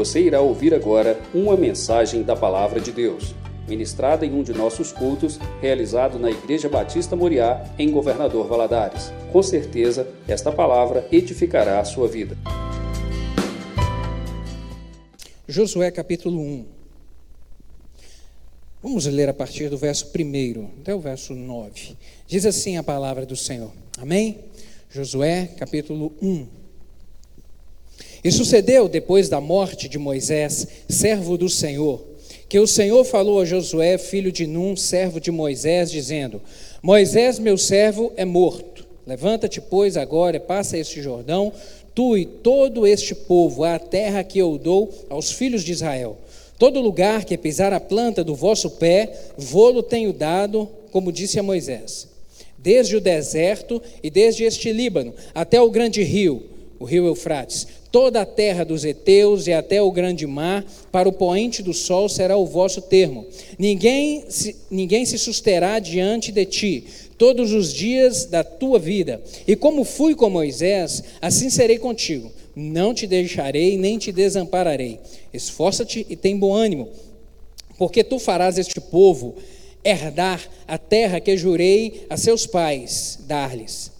Você irá ouvir agora uma mensagem da Palavra de Deus, ministrada em um de nossos cultos, realizado na Igreja Batista Moriá, em Governador Valadares. Com certeza, esta palavra edificará a sua vida. Josué capítulo 1. Vamos ler a partir do verso 1 até o verso 9. Diz assim a palavra do Senhor. Amém? Josué capítulo 1. E sucedeu depois da morte de Moisés, servo do Senhor, que o Senhor falou a Josué, filho de Num, servo de Moisés, dizendo: Moisés, meu servo, é morto. Levanta-te, pois, agora e passa este Jordão, tu e todo este povo, à terra que eu dou aos filhos de Israel. Todo lugar que pisar a planta do vosso pé, vou-lo tenho dado, como disse a Moisés. Desde o deserto e desde este Líbano até o grande rio, o rio Eufrates, toda a terra dos heteus e até o grande mar, para o poente do sol será o vosso termo. Ninguém se, ninguém se susterá diante de ti todos os dias da tua vida. E como fui com Moisés, assim serei contigo. Não te deixarei nem te desampararei. Esforça-te e tem bom ânimo, porque tu farás este povo herdar a terra que jurei a seus pais dar-lhes.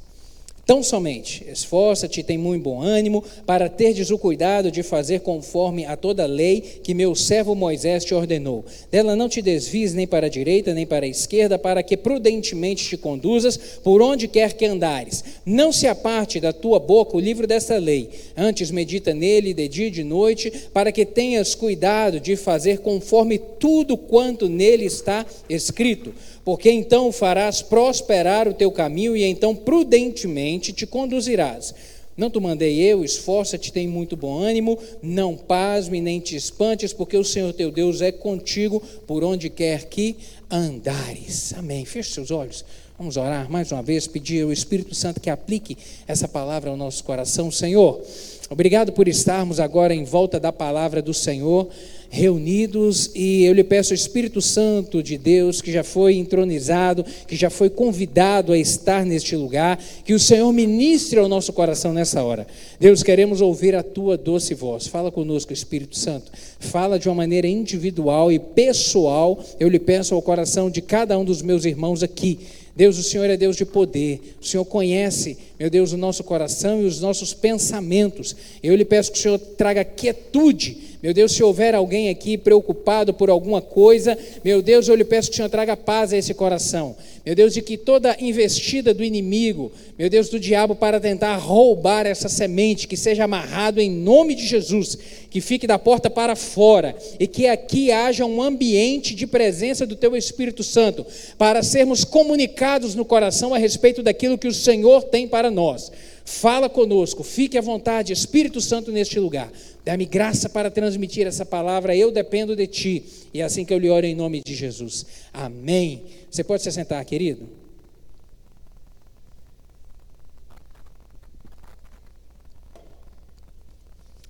Tão somente, esforça-te tem muito bom ânimo, para terdes o cuidado de fazer conforme a toda a lei que meu servo Moisés te ordenou. Dela não te desvies nem para a direita nem para a esquerda, para que prudentemente te conduzas por onde quer que andares. Não se aparte da tua boca o livro desta lei, antes medita nele de dia e de noite, para que tenhas cuidado de fazer conforme tudo quanto nele está escrito porque então farás prosperar o teu caminho e então prudentemente te conduzirás. Não te mandei eu, esforça-te, tem muito bom ânimo, não pasme nem te espantes, porque o Senhor teu Deus é contigo por onde quer que andares. Amém. Feche seus olhos. Vamos orar mais uma vez, pedir ao Espírito Santo que aplique essa palavra ao nosso coração. Senhor, obrigado por estarmos agora em volta da palavra do Senhor reunidos e eu lhe peço Espírito Santo de Deus, que já foi entronizado, que já foi convidado a estar neste lugar, que o Senhor ministre ao nosso coração nessa hora. Deus, queremos ouvir a tua doce voz. Fala conosco, Espírito Santo. Fala de uma maneira individual e pessoal. Eu lhe peço ao coração de cada um dos meus irmãos aqui. Deus, o Senhor é Deus de poder. O Senhor conhece, meu Deus, o nosso coração e os nossos pensamentos. Eu lhe peço que o Senhor traga quietude meu Deus, se houver alguém aqui preocupado por alguma coisa, meu Deus, eu lhe peço que o Senhor traga paz a esse coração. Meu Deus, de que toda investida do inimigo, meu Deus, do diabo para tentar roubar essa semente, que seja amarrado em nome de Jesus, que fique da porta para fora e que aqui haja um ambiente de presença do Teu Espírito Santo, para sermos comunicados no coração a respeito daquilo que o Senhor tem para nós. Fala conosco, fique à vontade, Espírito Santo, neste lugar. Dá-me graça para transmitir essa palavra, eu dependo de Ti. E é assim que eu lhe oro em nome de Jesus. Amém. Você pode se sentar, querido?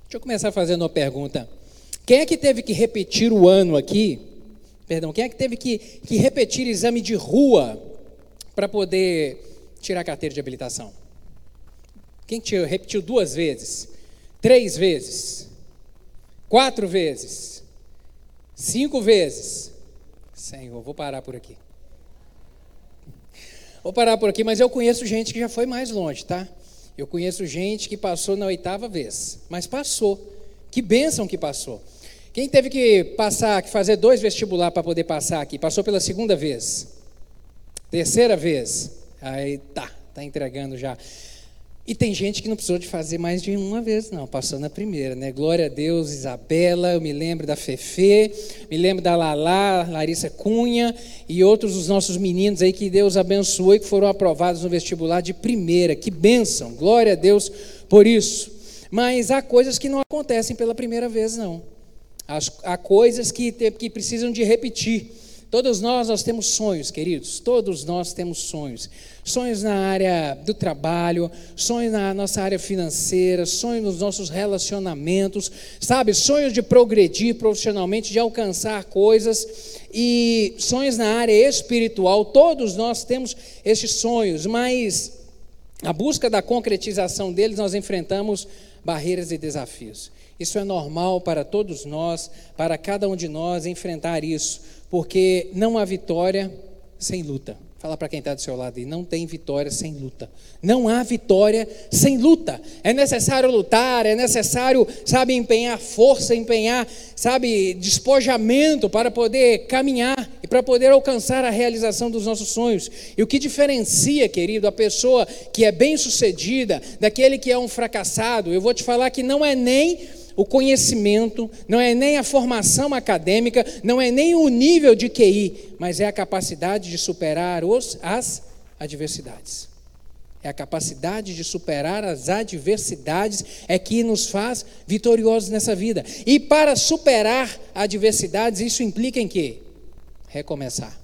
Deixa eu começar fazendo uma pergunta. Quem é que teve que repetir o ano aqui? Perdão, quem é que teve que, que repetir exame de rua para poder tirar a carteira de habilitação? Quem te repetiu duas vezes? Três vezes? Quatro vezes? Cinco vezes? Senhor, vou parar por aqui. Vou parar por aqui, mas eu conheço gente que já foi mais longe, tá? Eu conheço gente que passou na oitava vez, mas passou. Que bênção que passou. Quem teve que passar, que fazer dois vestibular para poder passar aqui, passou pela segunda vez, terceira vez, aí tá, tá entregando já. E tem gente que não precisou de fazer mais de uma vez, não, passou na primeira, né? Glória a Deus, Isabela, eu me lembro da Fefe, me lembro da Lala, Larissa Cunha e outros dos nossos meninos aí que Deus abençoou e que foram aprovados no vestibular de primeira. Que bênção, glória a Deus por isso. Mas há coisas que não acontecem pela primeira vez, não. Há coisas que, que precisam de repetir. Todos nós, nós temos sonhos, queridos. Todos nós temos sonhos. Sonhos na área do trabalho, sonhos na nossa área financeira, sonhos nos nossos relacionamentos, sabe? Sonhos de progredir profissionalmente, de alcançar coisas e sonhos na área espiritual. Todos nós temos esses sonhos, mas a busca da concretização deles nós enfrentamos barreiras e desafios. Isso é normal para todos nós, para cada um de nós enfrentar isso, porque não há vitória sem luta. Fala para quem está do seu lado aí, não tem vitória sem luta. Não há vitória sem luta. É necessário lutar, é necessário, sabe, empenhar força, empenhar, sabe, despojamento para poder caminhar e para poder alcançar a realização dos nossos sonhos. E o que diferencia, querido, a pessoa que é bem-sucedida daquele que é um fracassado, eu vou te falar que não é nem o conhecimento, não é nem a formação acadêmica, não é nem o nível de QI, mas é a capacidade de superar os, as adversidades. É a capacidade de superar as adversidades é que nos faz vitoriosos nessa vida. E para superar adversidades, isso implica em quê? Recomeçar.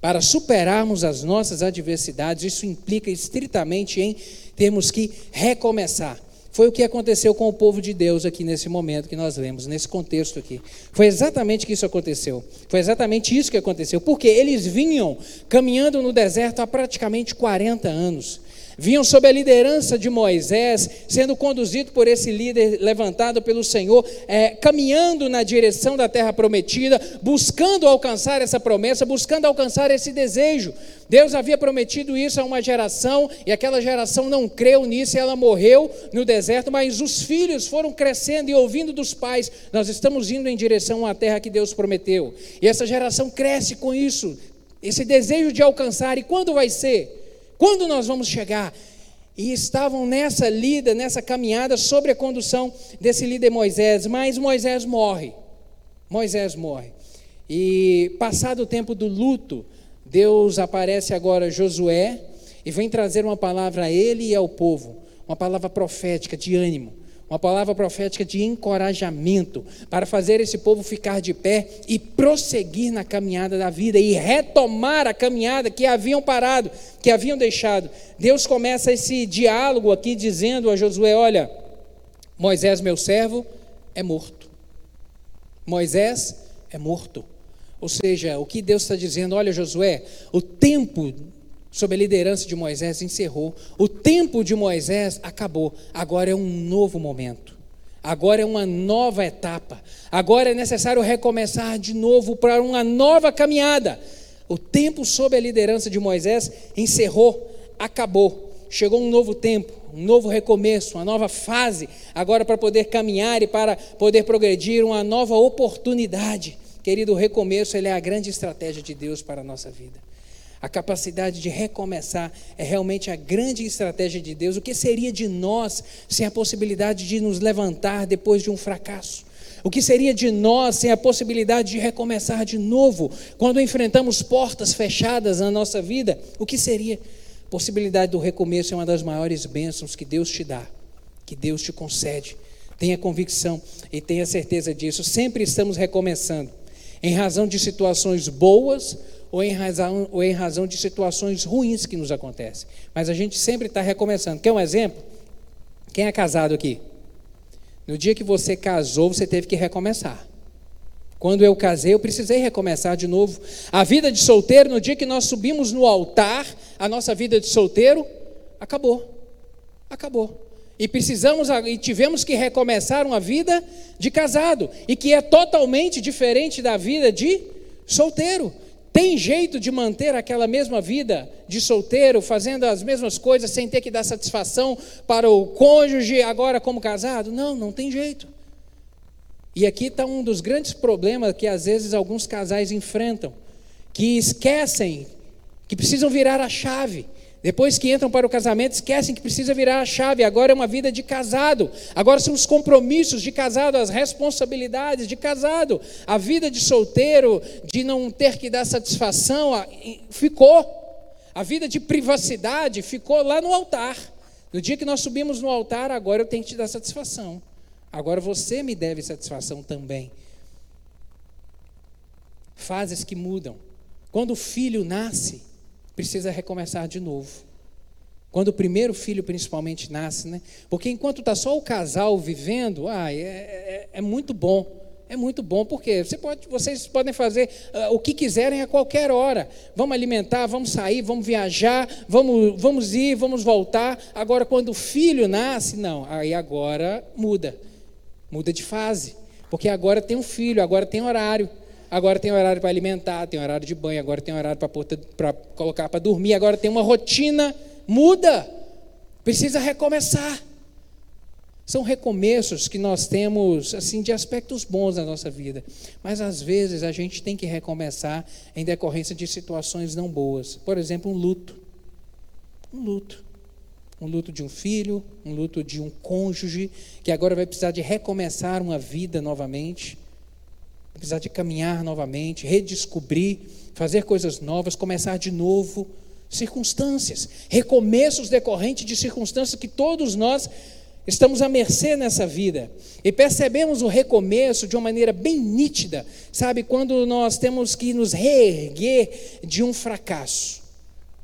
Para superarmos as nossas adversidades, isso implica estritamente em termos que recomeçar. Foi o que aconteceu com o povo de Deus aqui nesse momento que nós lemos, nesse contexto aqui. Foi exatamente que isso aconteceu. Foi exatamente isso que aconteceu. Porque eles vinham caminhando no deserto há praticamente 40 anos vinham sob a liderança de Moisés, sendo conduzido por esse líder levantado pelo Senhor, é, caminhando na direção da terra prometida, buscando alcançar essa promessa, buscando alcançar esse desejo. Deus havia prometido isso a uma geração e aquela geração não creu nisso e ela morreu no deserto, mas os filhos foram crescendo e ouvindo dos pais: nós estamos indo em direção à terra que Deus prometeu. E essa geração cresce com isso, esse desejo de alcançar, e quando vai ser? Quando nós vamos chegar? E estavam nessa lida, nessa caminhada, sobre a condução desse líder Moisés, mas Moisés morre. Moisés morre. E passado o tempo do luto, Deus aparece agora a Josué e vem trazer uma palavra a ele e ao povo, uma palavra profética de ânimo uma palavra profética de encorajamento para fazer esse povo ficar de pé e prosseguir na caminhada da vida e retomar a caminhada que haviam parado, que haviam deixado. Deus começa esse diálogo aqui dizendo a Josué: Olha, Moisés, meu servo, é morto. Moisés é morto. Ou seja, o que Deus está dizendo, olha, Josué, o tempo sob a liderança de Moisés, encerrou. O tempo de Moisés acabou. Agora é um novo momento. Agora é uma nova etapa. Agora é necessário recomeçar de novo para uma nova caminhada. O tempo sob a liderança de Moisés encerrou, acabou. Chegou um novo tempo, um novo recomeço, uma nova fase, agora para poder caminhar e para poder progredir, uma nova oportunidade. Querido, o recomeço ele é a grande estratégia de Deus para a nossa vida. A capacidade de recomeçar é realmente a grande estratégia de Deus. O que seria de nós sem a possibilidade de nos levantar depois de um fracasso? O que seria de nós sem a possibilidade de recomeçar de novo quando enfrentamos portas fechadas na nossa vida? O que seria? A possibilidade do recomeço é uma das maiores bênçãos que Deus te dá, que Deus te concede. Tenha convicção e tenha certeza disso. Sempre estamos recomeçando, em razão de situações boas ou em razão, ou em razão de situações ruins que nos acontecem. Mas a gente sempre está recomeçando. Quer um exemplo? Quem é casado aqui? No dia que você casou, você teve que recomeçar. Quando eu casei, eu precisei recomeçar de novo. A vida de solteiro, no dia que nós subimos no altar, a nossa vida de solteiro acabou. Acabou. E precisamos e tivemos que recomeçar uma vida de casado, e que é totalmente diferente da vida de solteiro. Tem jeito de manter aquela mesma vida de solteiro, fazendo as mesmas coisas sem ter que dar satisfação para o cônjuge agora como casado? Não, não tem jeito. E aqui está um dos grandes problemas que às vezes alguns casais enfrentam, que esquecem que precisam virar a chave depois que entram para o casamento, esquecem que precisa virar a chave. Agora é uma vida de casado. Agora são os compromissos de casado, as responsabilidades de casado. A vida de solteiro, de não ter que dar satisfação, ficou. A vida de privacidade ficou lá no altar. No dia que nós subimos no altar, agora eu tenho que te dar satisfação. Agora você me deve satisfação também. Fases que mudam. Quando o filho nasce, precisa recomeçar de novo. Quando o primeiro filho, principalmente, nasce, né? Porque enquanto está só o casal vivendo, ah, é, é, é muito bom. É muito bom, porque você pode, vocês podem fazer uh, o que quiserem a qualquer hora. Vamos alimentar, vamos sair, vamos viajar, vamos, vamos ir, vamos voltar. Agora, quando o filho nasce, não, aí agora muda. Muda de fase. Porque agora tem um filho, agora tem horário. Agora tem horário para alimentar, tem horário de banho, agora tem horário para colocar para dormir, agora tem uma rotina. Muda. Precisa recomeçar. São recomeços que nós temos assim de aspectos bons na nossa vida, mas às vezes a gente tem que recomeçar em decorrência de situações não boas. Por exemplo, um luto. Um luto. Um luto de um filho, um luto de um cônjuge que agora vai precisar de recomeçar uma vida novamente, precisar de caminhar novamente, redescobrir, fazer coisas novas, começar de novo. Circunstâncias, recomeços decorrentes de circunstâncias que todos nós Estamos à mercê nessa vida e percebemos o recomeço de uma maneira bem nítida, sabe? Quando nós temos que nos reerguer de um fracasso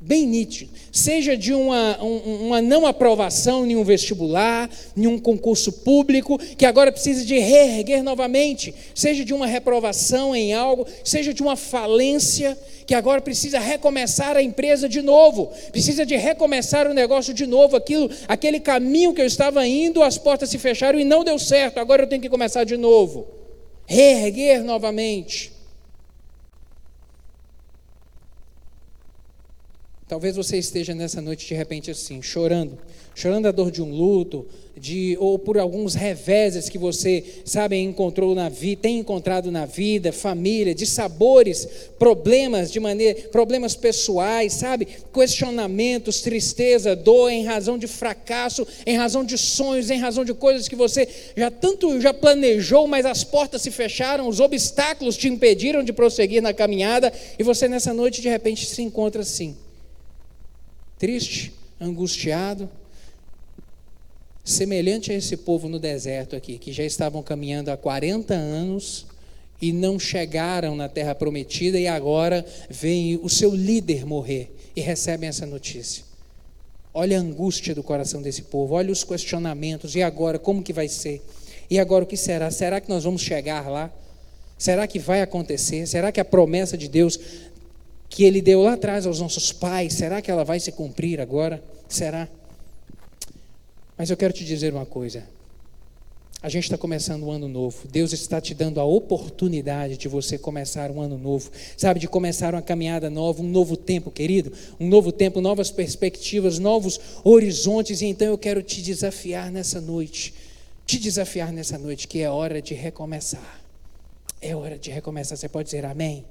bem nítido, seja de uma, uma não aprovação em um vestibular, em um concurso público, que agora precisa de reerguer novamente, seja de uma reprovação em algo, seja de uma falência, que agora precisa recomeçar a empresa de novo, precisa de recomeçar o negócio de novo, aquilo, aquele caminho que eu estava indo, as portas se fecharam e não deu certo, agora eu tenho que começar de novo, reerguer novamente. Talvez você esteja nessa noite de repente assim, chorando, chorando a dor de um luto, de ou por alguns reveses que você, sabe, encontrou na vida, tem encontrado na vida, família, de sabores, problemas de maneira, problemas pessoais, sabe, questionamentos, tristeza, dor em razão de fracasso, em razão de sonhos, em razão de coisas que você já tanto já planejou, mas as portas se fecharam, os obstáculos te impediram de prosseguir na caminhada e você nessa noite de repente se encontra assim triste, angustiado, semelhante a esse povo no deserto aqui, que já estavam caminhando há 40 anos e não chegaram na terra prometida e agora vem o seu líder morrer e recebem essa notícia. Olha a angústia do coração desse povo, olha os questionamentos, e agora como que vai ser? E agora o que será? Será que nós vamos chegar lá? Será que vai acontecer? Será que a promessa de Deus que ele deu lá atrás aos nossos pais, será que ela vai se cumprir agora? Será? Mas eu quero te dizer uma coisa. A gente está começando um ano novo. Deus está te dando a oportunidade de você começar um ano novo. Sabe, de começar uma caminhada nova, um novo tempo, querido. Um novo tempo, novas perspectivas, novos horizontes. E então eu quero te desafiar nessa noite. Te desafiar nessa noite que é hora de recomeçar. É hora de recomeçar. Você pode dizer amém?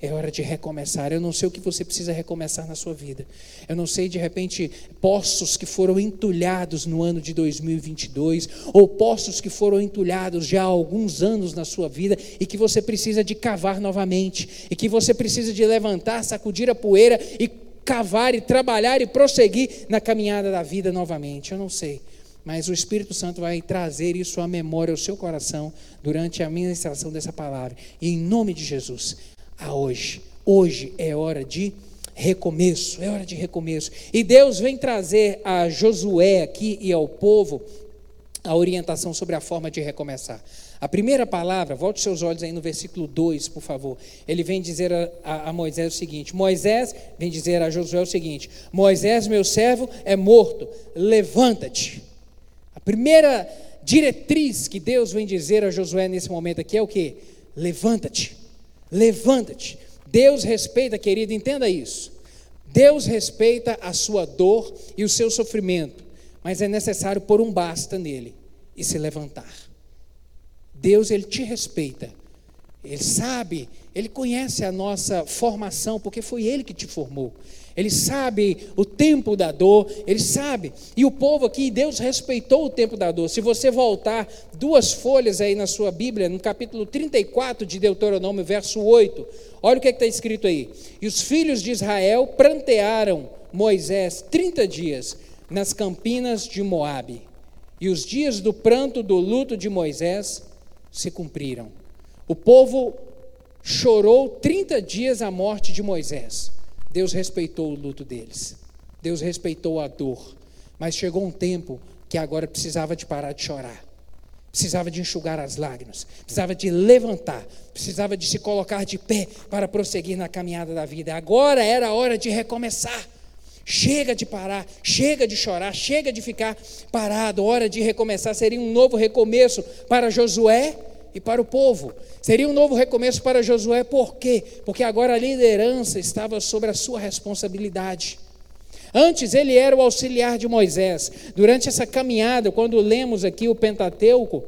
É hora de recomeçar. Eu não sei o que você precisa recomeçar na sua vida. Eu não sei, de repente, poços que foram entulhados no ano de 2022, ou poços que foram entulhados já há alguns anos na sua vida e que você precisa de cavar novamente, e que você precisa de levantar, sacudir a poeira e cavar e trabalhar e prosseguir na caminhada da vida novamente. Eu não sei. Mas o Espírito Santo vai trazer isso à memória, ao seu coração, durante a ministração dessa palavra. E em nome de Jesus, a hoje. Hoje é hora de recomeço, é hora de recomeço. E Deus vem trazer a Josué aqui e ao povo a orientação sobre a forma de recomeçar. A primeira palavra, volte seus olhos aí no versículo 2, por favor. Ele vem dizer a, a, a, Moisés o seguinte: Moisés vem dizer a Josué o seguinte: Moisés, meu servo, é morto, levanta-te. A primeira diretriz que Deus vem dizer a Josué nesse momento aqui é o que? Levanta-te. Levanta-te. Deus respeita, querido, entenda isso. Deus respeita a sua dor e o seu sofrimento, mas é necessário pôr um basta nele e se levantar. Deus, ele te respeita. Ele sabe, ele conhece a nossa formação, porque foi ele que te formou ele sabe o tempo da dor, ele sabe. E o povo aqui, Deus respeitou o tempo da dor. Se você voltar duas folhas aí na sua Bíblia, no capítulo 34 de Deuteronômio, verso 8, olha o que é está escrito aí. E os filhos de Israel prantearam Moisés 30 dias nas campinas de Moabe. E os dias do pranto do luto de Moisés se cumpriram. O povo chorou 30 dias a morte de Moisés. Deus respeitou o luto deles. Deus respeitou a dor. Mas chegou um tempo que agora precisava de parar de chorar. precisava de enxugar as lágrimas, precisava de levantar, precisava de se colocar de pé para prosseguir na caminhada da vida. Agora era a hora de recomeçar. Chega de parar, chega de chorar, chega de ficar parado, hora de recomeçar. Seria um novo recomeço para Josué e para o povo. Seria um novo recomeço para Josué, por quê? Porque agora a liderança estava sobre a sua responsabilidade. Antes ele era o auxiliar de Moisés. Durante essa caminhada, quando lemos aqui o Pentateuco,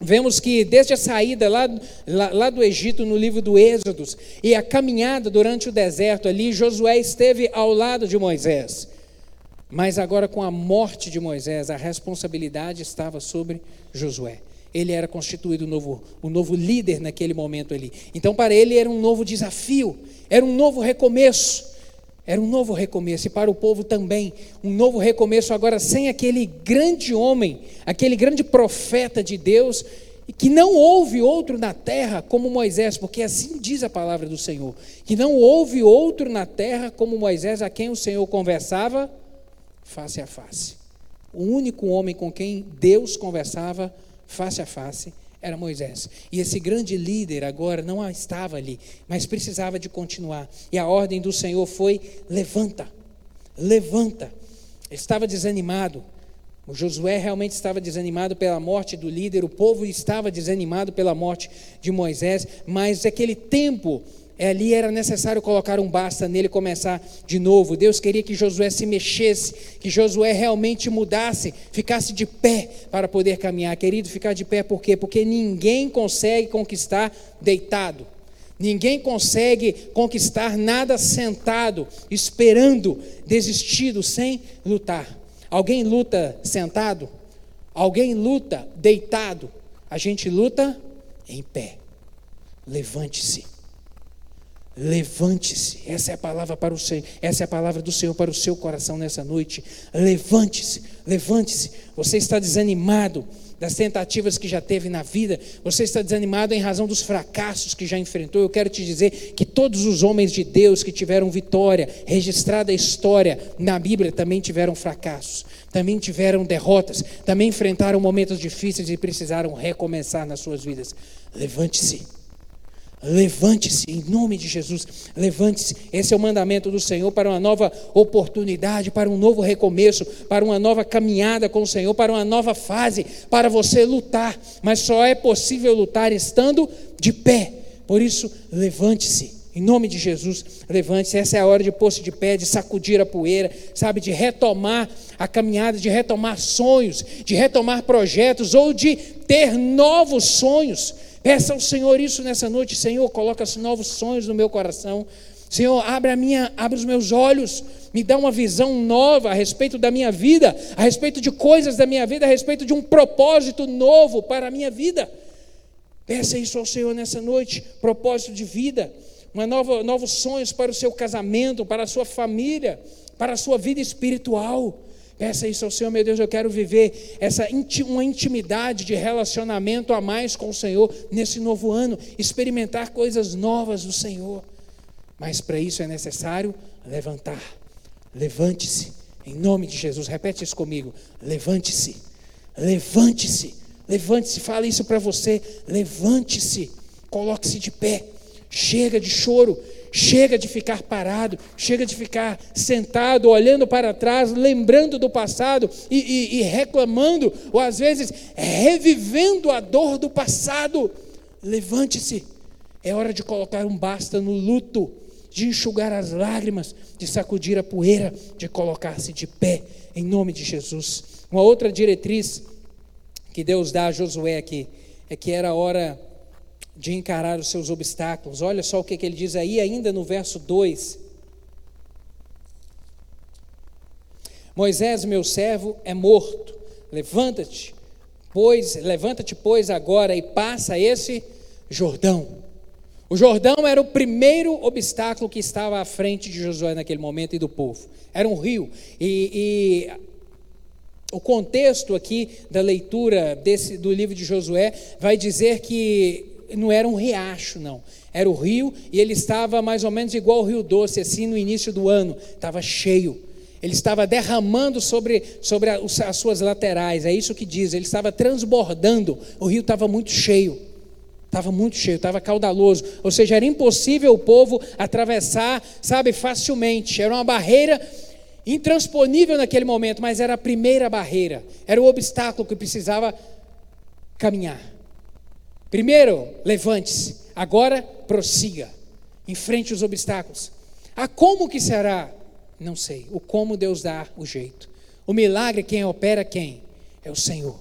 Vemos que desde a saída lá, lá, lá, do Egito, no livro do Êxodos, e a caminhada durante o deserto ali, Josué esteve ao lado de Moisés. Mas agora, com a morte de Moisés, a responsabilidade estava sobre Josué. Ele era constituído o novo, o novo líder naquele momento ali. Então, para ele, era um novo desafio, era um novo recomeço. Era um novo recomeço, e para o povo também, um novo recomeço, agora sem aquele grande homem, aquele grande profeta de Deus, que não houve outro na terra como Moisés, porque assim diz a palavra do Senhor, que não houve outro na terra como Moisés, a quem o Senhor conversava face a face. O único homem com quem Deus conversava face a face era Moisés. E esse grande líder agora não estava ali, mas precisava de continuar. E a ordem do Senhor foi: levanta, levanta. Ele estava desanimado. O Josué realmente estava desanimado pela morte do líder, o povo estava desanimado pela morte de Moisés, mas aquele tempo ali era necessário colocar um basta nele começar de novo. Deus queria que Josué se mexesse, que Josué realmente mudasse, ficasse de pé para poder caminhar. Querido, ficar de pé por quê? Porque ninguém consegue conquistar deitado. Ninguém consegue conquistar nada sentado, esperando, desistido, sem lutar. Alguém luta sentado? Alguém luta deitado? A gente luta em pé. Levante-se. Levante-se. Essa é a palavra para o Senhor. Essa é a palavra do Senhor para o seu coração nessa noite. Levante-se. Levante-se. Você está desanimado das tentativas que já teve na vida. Você está desanimado em razão dos fracassos que já enfrentou. Eu quero te dizer que todos os homens de Deus que tiveram vitória, registrada a história na Bíblia, também tiveram fracassos, também tiveram derrotas, também enfrentaram momentos difíceis e precisaram recomeçar nas suas vidas. Levante-se. Levante-se, em nome de Jesus, levante-se. Esse é o mandamento do Senhor para uma nova oportunidade, para um novo recomeço, para uma nova caminhada com o Senhor, para uma nova fase, para você lutar. Mas só é possível lutar estando de pé. Por isso, levante-se. Em nome de Jesus, levante-se. Essa é a hora de pôr-se de pé, de sacudir a poeira, sabe, de retomar a caminhada, de retomar sonhos, de retomar projetos ou de ter novos sonhos. Peça ao Senhor isso nessa noite, Senhor, coloca novos sonhos no meu coração. Senhor, abre a minha, abre os meus olhos, me dá uma visão nova a respeito da minha vida, a respeito de coisas da minha vida, a respeito de um propósito novo para a minha vida. Peça isso ao Senhor nessa noite, propósito de vida, uma nova, novos sonhos para o seu casamento, para a sua família, para a sua vida espiritual. Peça isso ao Senhor, meu Deus, eu quero viver essa uma intimidade de relacionamento a mais com o Senhor nesse novo ano, experimentar coisas novas do Senhor. Mas para isso é necessário levantar. Levante-se, em nome de Jesus. Repete isso comigo. Levante-se. Levante-se. Levante-se. Fala isso para você. Levante-se. Coloque-se de pé. Chega de choro. Chega de ficar parado, chega de ficar sentado, olhando para trás, lembrando do passado e, e, e reclamando, ou às vezes revivendo a dor do passado. Levante-se, é hora de colocar um basta no luto, de enxugar as lágrimas, de sacudir a poeira, de colocar-se de pé, em nome de Jesus. Uma outra diretriz que Deus dá a Josué aqui é que era hora de encarar os seus obstáculos. Olha só o que, que ele diz aí, ainda no verso 2. Moisés, meu servo, é morto. Levanta-te, pois, levanta-te, pois, agora e passa esse Jordão. O Jordão era o primeiro obstáculo que estava à frente de Josué naquele momento e do povo. Era um rio. E, e o contexto aqui da leitura desse, do livro de Josué vai dizer que não era um riacho, não. Era o rio e ele estava mais ou menos igual ao Rio Doce, assim no início do ano, estava cheio. ele estava derramando sobre, sobre as suas laterais, é isso que diz, ele estava transbordando, o rio estava muito cheio, estava muito cheio, estava caudaloso, ou seja, era impossível o povo atravessar, sabe, facilmente, era uma barreira intransponível naquele momento, mas era a primeira barreira, era o obstáculo que precisava caminhar. Primeiro, levante-se, agora prossiga, enfrente os obstáculos. Ah, como que será? Não sei. O como Deus dá o jeito. O milagre, quem opera, quem? É o Senhor.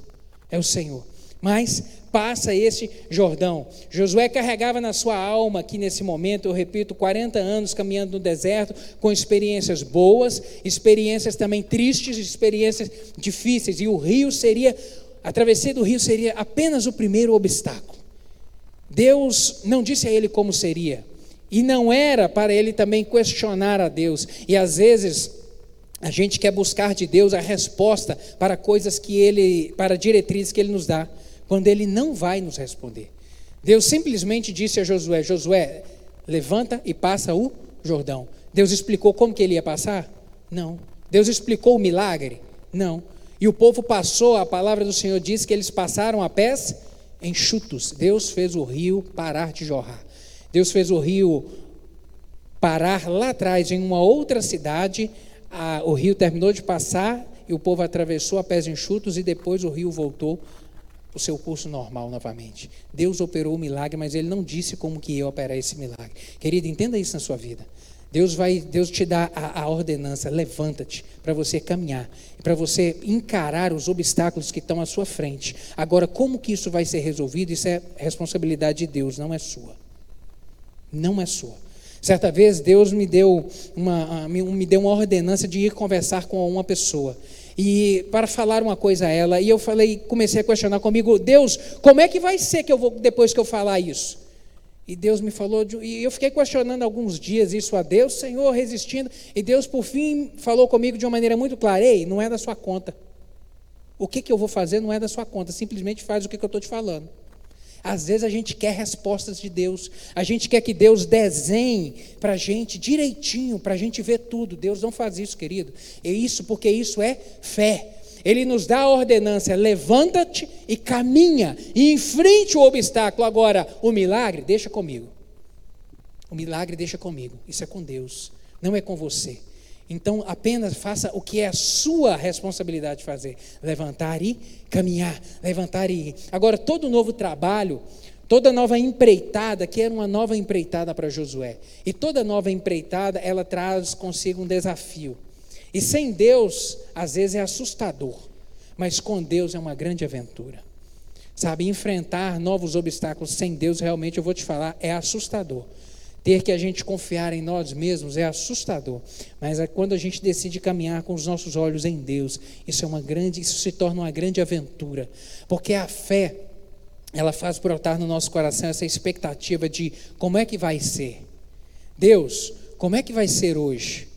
É o Senhor. Mas passa esse Jordão. Josué carregava na sua alma aqui nesse momento, eu repito, 40 anos caminhando no deserto, com experiências boas, experiências também tristes, experiências difíceis. E o rio seria, a travessia do rio seria apenas o primeiro obstáculo. Deus não disse a ele como seria, e não era para ele também questionar a Deus. E às vezes a gente quer buscar de Deus a resposta para coisas que ele, para diretrizes que ele nos dá, quando ele não vai nos responder. Deus simplesmente disse a Josué: Josué, levanta e passa o Jordão. Deus explicou como que ele ia passar? Não. Deus explicou o milagre? Não. E o povo passou, a palavra do Senhor diz que eles passaram a pés enxutos. Deus fez o rio parar de jorrar. Deus fez o rio parar lá atrás, em uma outra cidade. O rio terminou de passar e o povo atravessou a pés enxutos e depois o rio voltou o seu curso normal novamente. Deus operou o milagre, mas ele não disse como que ia operar esse milagre. Querido, entenda isso na sua vida. Deus vai, Deus te dá a, a ordenança, levanta-te para você caminhar, para você encarar os obstáculos que estão à sua frente. Agora, como que isso vai ser resolvido? Isso é responsabilidade de Deus, não é sua não é sua. Certa vez Deus me deu uma, me deu uma ordenança de ir conversar com uma pessoa e para falar uma coisa a ela e eu falei, comecei a questionar comigo, Deus, como é que vai ser que eu vou depois que eu falar isso? E Deus me falou, de, e eu fiquei questionando alguns dias isso a Deus, Senhor, resistindo, e Deus por fim falou comigo de uma maneira muito clara: Ei, não é da sua conta. O que, que eu vou fazer não é da sua conta, simplesmente faz o que, que eu estou te falando. Às vezes a gente quer respostas de Deus, a gente quer que Deus desenhe para a gente direitinho, para a gente ver tudo. Deus não faz isso, querido. É isso porque isso é fé. Ele nos dá a ordenança: levanta-te e caminha, e enfrente o obstáculo. Agora, o milagre, deixa comigo. O milagre, deixa comigo. Isso é com Deus, não é com você. Então, apenas faça o que é a sua responsabilidade fazer: levantar e caminhar, levantar e ir. Agora, todo novo trabalho, toda nova empreitada, que era uma nova empreitada para Josué, e toda nova empreitada, ela traz consigo um desafio. E sem Deus, às vezes é assustador, mas com Deus é uma grande aventura. Sabe, enfrentar novos obstáculos sem Deus, realmente, eu vou te falar, é assustador. Ter que a gente confiar em nós mesmos é assustador, mas é quando a gente decide caminhar com os nossos olhos em Deus, isso é uma grande, isso se torna uma grande aventura, porque a fé ela faz brotar no nosso coração essa expectativa de como é que vai ser. Deus, como é que vai ser hoje?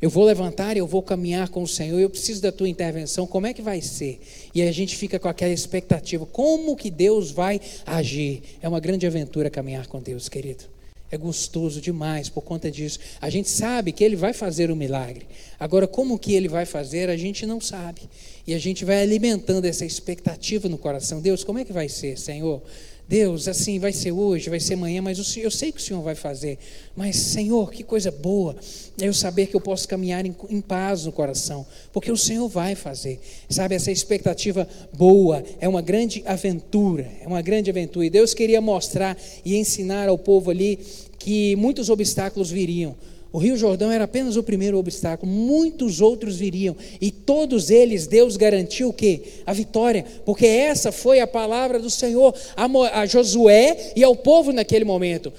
Eu vou levantar e eu vou caminhar com o Senhor, eu preciso da tua intervenção, como é que vai ser? E a gente fica com aquela expectativa, como que Deus vai agir? É uma grande aventura caminhar com Deus, querido. É gostoso demais por conta disso. A gente sabe que ele vai fazer o milagre. Agora, como que ele vai fazer, a gente não sabe. E a gente vai alimentando essa expectativa no coração. Deus, como é que vai ser, Senhor? Deus, assim, vai ser hoje, vai ser amanhã, mas eu sei que o Senhor vai fazer. Mas, Senhor, que coisa boa é eu saber que eu posso caminhar em, em, paz no coração, porque o Senhor vai fazer. Sabe, essa expectativa boa é uma grande aventura, é uma grande aventura. E Deus queria mostrar e ensinar ao povo ali que muitos obstáculos viriam, o Rio Jordão era apenas o primeiro obstáculo, muitos outros viriam, e todos eles Deus garantiu o quê? A vitória, porque essa foi a palavra do Senhor a, Josué e ao povo naquele momento.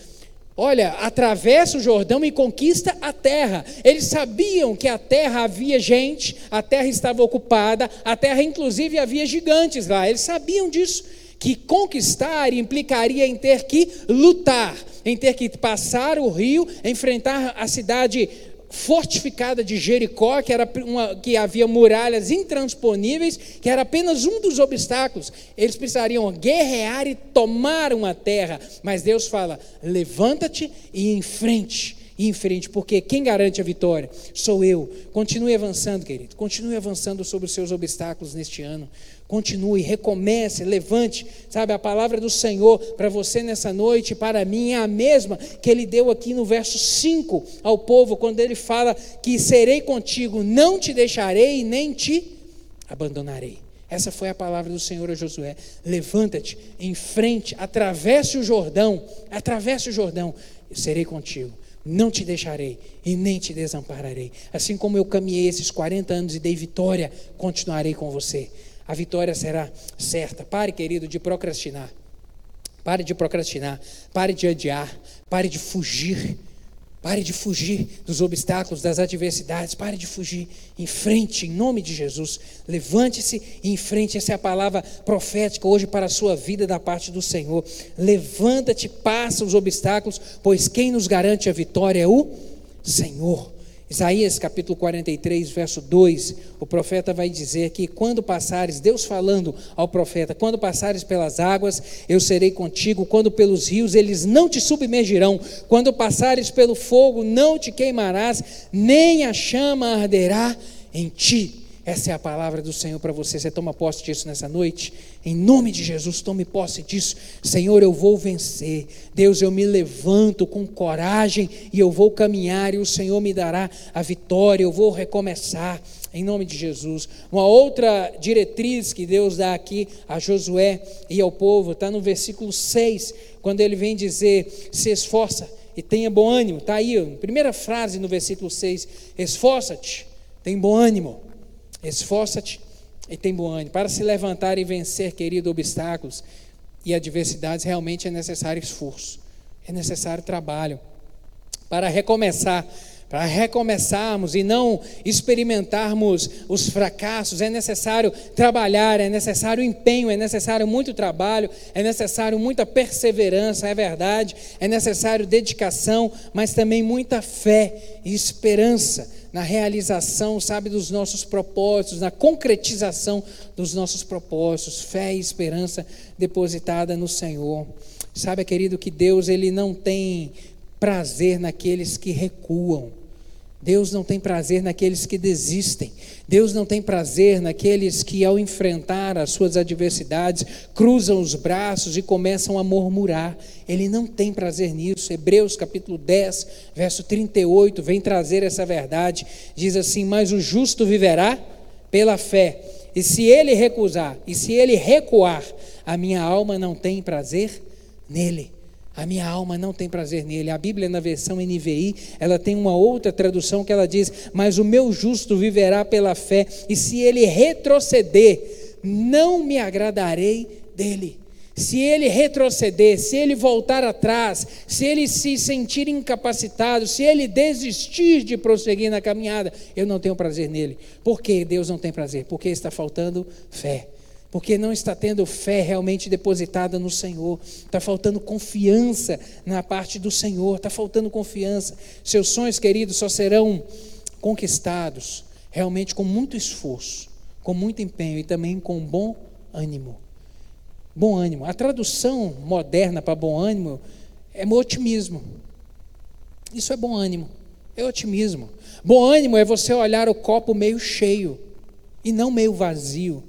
Olha, atravessa o Jordão e conquista a terra. Eles sabiam que a terra havia gente, a terra estava ocupada, a terra inclusive havia gigantes lá. Eles sabiam disso que conquistar implicaria em ter que lutar, em ter que passar o rio, enfrentar a cidade fortificada de Jericó, que, era uma, que havia muralhas intransponíveis, que era apenas um dos obstáculos. Eles precisariam guerrear e tomar uma terra, mas Deus fala: levanta-te e enfrente ir em frente, porque quem garante a vitória sou eu. Continue avançando, querido. Continue avançando sobre os seus obstáculos neste ano. Continue, recomece, levante. Sabe, a palavra do Senhor para você nessa noite, para mim, é a mesma que ele deu aqui no verso 5 ao povo, quando ele fala que serei contigo, não te deixarei nem te abandonarei. Essa foi a palavra do Senhor a Josué. Levanta-te em frente, atravesse o Jordão, atravesse o Jordão, eu serei contigo não te deixarei e nem te desampararei. Assim como eu caminhei esses 40 anos e dei vitória, continuarei com você. A vitória será certa. Pare, querido, de procrastinar. Pare de procrastinar. Pare de adiar. Pare de fugir. Pare de fugir dos obstáculos, das adversidades. Pare de fugir. Em frente, em nome de Jesus. Levante-se em frente. Essa é a palavra profética hoje para a sua vida da parte do Senhor. Levanta-te, passa os obstáculos, pois quem nos garante a vitória é o Senhor. Isaías capítulo 43, verso 2, o profeta vai dizer que quando passares, Deus falando ao profeta, quando passares pelas águas, eu serei contigo, quando pelos rios, eles não te submergirão, quando passares pelo fogo, não te queimarás, nem a chama arderá em ti. Essa é a palavra do Senhor para você. Você toma posse disso nessa noite? Em nome de Jesus, tome posse disso. Senhor, eu vou vencer. Deus, eu me levanto com coragem e eu vou caminhar e o Senhor me dará a vitória. Eu vou recomeçar. Em nome de Jesus. Uma outra diretriz que Deus dá aqui a Josué e ao povo está no versículo 6, quando ele vem dizer: se esforça e tenha bom ânimo. Está aí, primeira frase no versículo 6: esforça-te, tem bom ânimo. Esforça-te e tem bom ânimo. Para se levantar e vencer, querido, obstáculos e adversidades, realmente é necessário esforço, é necessário trabalho. Para recomeçar, para recomeçarmos e não experimentarmos os fracassos, é necessário trabalhar, é necessário empenho, é necessário muito trabalho, é necessário muita perseverança, é verdade, é necessário dedicação, mas também muita fé e esperança na realização, sabe, dos nossos propósitos, na concretização dos nossos propósitos, fé e esperança depositada no Senhor. Sabe, querido, que Deus ele não tem prazer naqueles que recuam. Deus não tem prazer naqueles que desistem. Deus não tem prazer naqueles que, ao enfrentar as suas adversidades, cruzam os braços e começam a murmurar. Ele não tem prazer nisso. Hebreus capítulo 10, verso 38, vem trazer essa verdade. Diz assim: Mas o justo viverá pela fé. E se ele recusar, e se ele recuar, a minha alma não tem prazer nele. A minha alma não tem prazer nele. A Bíblia, na versão NVI, ela tem uma outra tradução que ela diz: Mas o meu justo viverá pela fé, e se ele retroceder, não me agradarei dele. Se ele retroceder, se ele voltar atrás, se ele se sentir incapacitado, se ele desistir de prosseguir na caminhada, eu não tenho prazer nele. Por que Deus não tem prazer? Porque está faltando fé porque não está tendo fé realmente depositada no Senhor, está faltando confiança na parte do Senhor, está faltando confiança. Seus sonhos, queridos, só serão conquistados realmente com muito esforço, com muito empenho e também com bom ânimo. Bom ânimo. A tradução moderna para bom ânimo é otimismo. Isso é bom ânimo, é otimismo. Bom ânimo é você olhar o copo meio cheio e não meio vazio.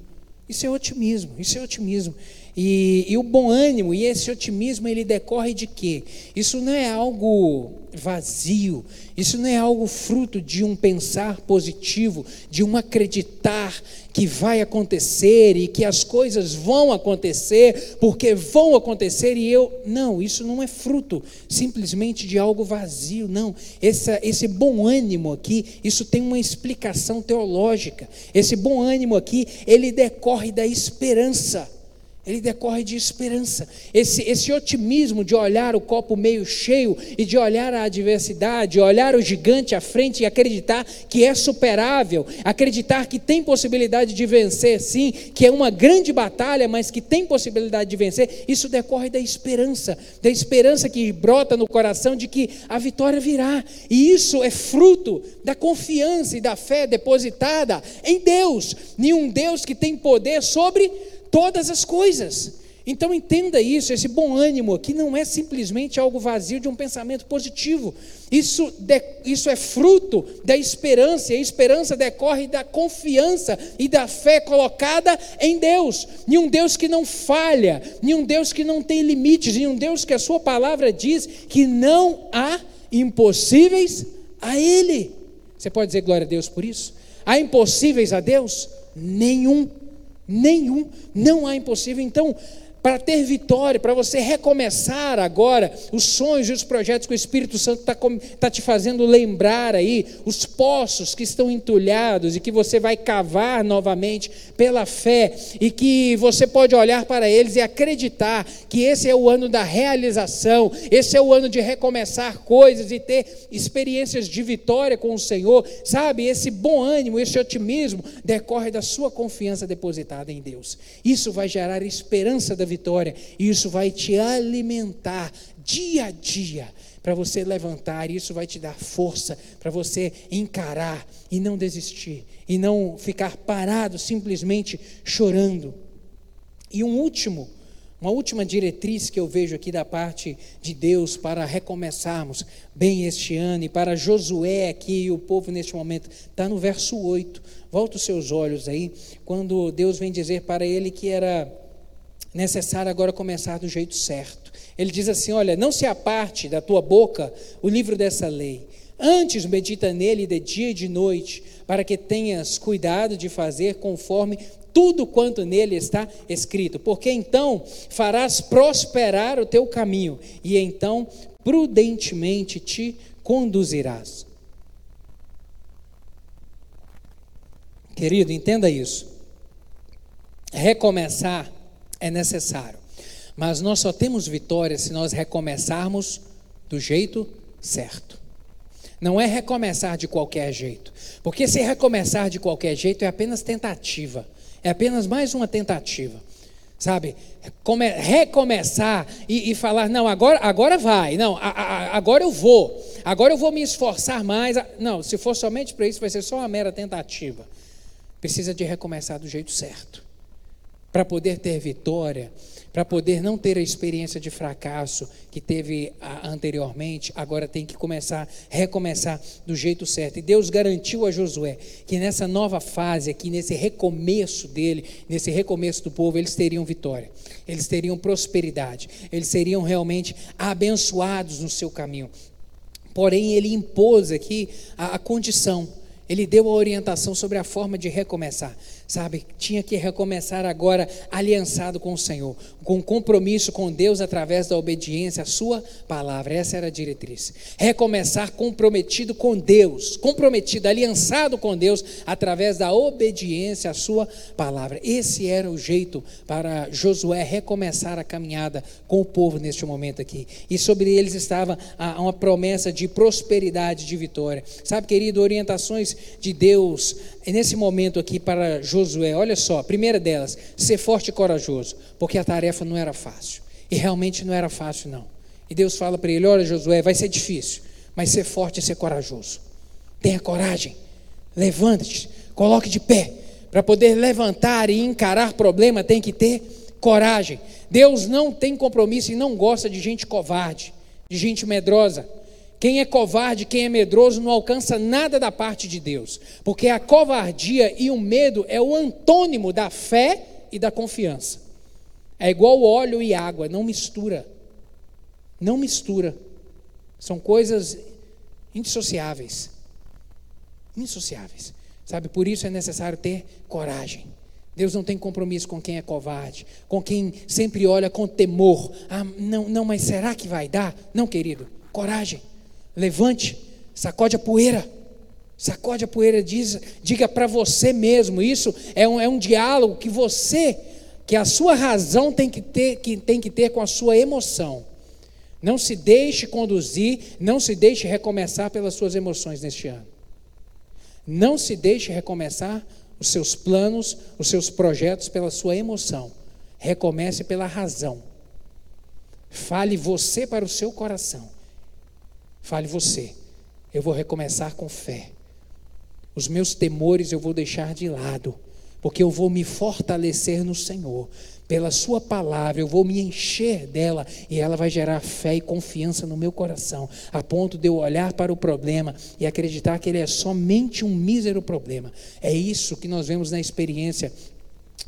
Isso é otimismo, isso é otimismo. E, e, o bom ânimo e esse otimismo ele decorre de quê? Isso não é algo vazio, isso não é algo fruto de um pensar positivo, de um acreditar que vai acontecer e que as coisas vão acontecer porque vão acontecer e eu. Não, isso não é fruto simplesmente de algo vazio, não. Esse, esse bom ânimo aqui, isso tem uma explicação teológica. Esse bom ânimo aqui, ele decorre da esperança. Ele decorre de esperança. Esse, esse otimismo de olhar o copo meio cheio e de olhar a adversidade, olhar o gigante à frente e acreditar que é superável, acreditar que tem possibilidade de vencer, sim, que é uma grande batalha, mas que tem possibilidade de vencer, isso decorre da esperança, da esperança que brota no coração de que a vitória virá. E isso é fruto da confiança e da fé depositada em Deus, em um Deus que tem poder sobre todas as coisas. Então entenda isso, esse bom ânimo aqui não é simplesmente algo vazio de um pensamento positivo. Isso, de, isso é fruto da esperança, e a esperança decorre da confiança e da fé colocada em Deus. Em um Deus que não falha, em um Deus que não tem limites, em um Deus que a sua palavra diz que não há impossíveis a Ele. Você pode dizer glória a Deus por isso? Há impossíveis a Deus? Nenhum. Nenhum. Não há impossível. Então, para ter vitória, para você recomeçar agora os sonhos e os projetos que o Espírito Santo está tá te fazendo lembrar aí, os poços que estão entulhados e que você vai cavar novamente pela fé e que você pode olhar para eles e acreditar que esse é o ano da realização, esse é o ano de recomeçar coisas e ter experiências de vitória com o Senhor, sabe? Esse bom ânimo, esse otimismo decorre da sua confiança depositada em Deus. Isso vai gerar esperança da vitória, e isso vai te alimentar dia a dia para você levantar, e isso vai te dar força para você encarar e não desistir, e não ficar parado simplesmente chorando. E um último, uma última diretriz que eu vejo aqui da parte de Deus para recomeçarmos bem este ano, e para Josué aqui e o povo neste momento, está no verso 8. Volta os seus olhos aí, quando Deus vem dizer para ele que era necessário agora começar do jeito certo. Ele diz assim: Olha, não se aparte da tua boca o livro dessa lei. Antes medita nele de dia e de noite, para que tenhas cuidado de fazer conforme tudo quanto nele está escrito, porque então farás prosperar o teu caminho e então prudentemente te conduzirás. Querido, entenda isso. Recomeçar é necessário. Mas nós só temos vitória se nós recomeçarmos do jeito certo. Não é recomeçar de qualquer jeito. Porque se recomeçar de qualquer jeito é apenas tentativa. É apenas mais uma tentativa. Sabe? Come, recomeçar e, e, falar, não, agora, agora vai, não, a, a, agora eu vou, agora eu vou me esforçar mais. Não, se for somente para isso, vai ser só uma mera tentativa. Precisa de recomeçar do jeito certo para poder ter vitória, para poder não ter a experiência de fracasso que teve anteriormente, agora tem que começar, recomeçar do jeito certo. E Deus garantiu a Josué que nessa nova fase aqui, nesse recomeço dele, nesse recomeço do povo, eles teriam vitória, eles teriam prosperidade, eles seriam realmente abençoados no seu caminho. Porém, ele impôs aqui a, a condição, ele deu a orientação sobre a forma de recomeçar. Sabe, tinha que recomeçar agora aliançado com o Senhor, com compromisso com Deus através da obediência à Sua palavra. Essa era a diretriz. Recomeçar comprometido com Deus, comprometido, aliançado com Deus através da obediência à Sua palavra. Esse era o jeito para Josué recomeçar a caminhada com o povo neste momento aqui. E sobre eles estava uma promessa de prosperidade, de vitória. Sabe, querido, orientações de Deus nesse momento aqui para Josué, olha só, a primeira delas, ser forte e corajoso, porque a tarefa não era fácil. E realmente não era fácil, não. E Deus fala para ele: Olha, Josué, vai ser difícil, mas ser forte e ser corajoso. Tenha coragem, levante-se, coloque de pé. Para poder levantar e encarar problema, tem que ter coragem. Deus não tem compromisso e não gosta de gente covarde, de gente medrosa. Quem é covarde, quem é medroso, não alcança nada da parte de Deus, porque a covardia e o medo é o antônimo da fé e da confiança. É igual óleo e água, não mistura. Não mistura. São coisas indissociáveis. Indissociáveis. Sabe, por isso é necessário ter coragem. Deus não tem compromisso com quem é covarde, com quem sempre olha com temor. Ah, não, não, mas será que vai dar? Não, querido, coragem. Levante, sacode a poeira. Sacode a poeira, diz, diga para você mesmo. Isso é um, é um diálogo que você, que a sua razão tem que, ter, que tem que ter com a sua emoção. Não se deixe conduzir, não se deixe recomeçar pelas suas emoções neste ano. Não se deixe recomeçar os seus planos, os seus projetos pela sua emoção. Recomece pela razão. Fale você para o seu coração. Fale você. Eu vou recomeçar com fé. Os meus temores eu vou deixar de lado, porque eu vou me fortalecer no Senhor. pela Sua palavra, eu vou me encher dela e ela vai gerar fé e confiança no meu coração, a ponto de eu olhar para o problema e acreditar que ele é somente um mísero problema. É isso que nós vemos na experiência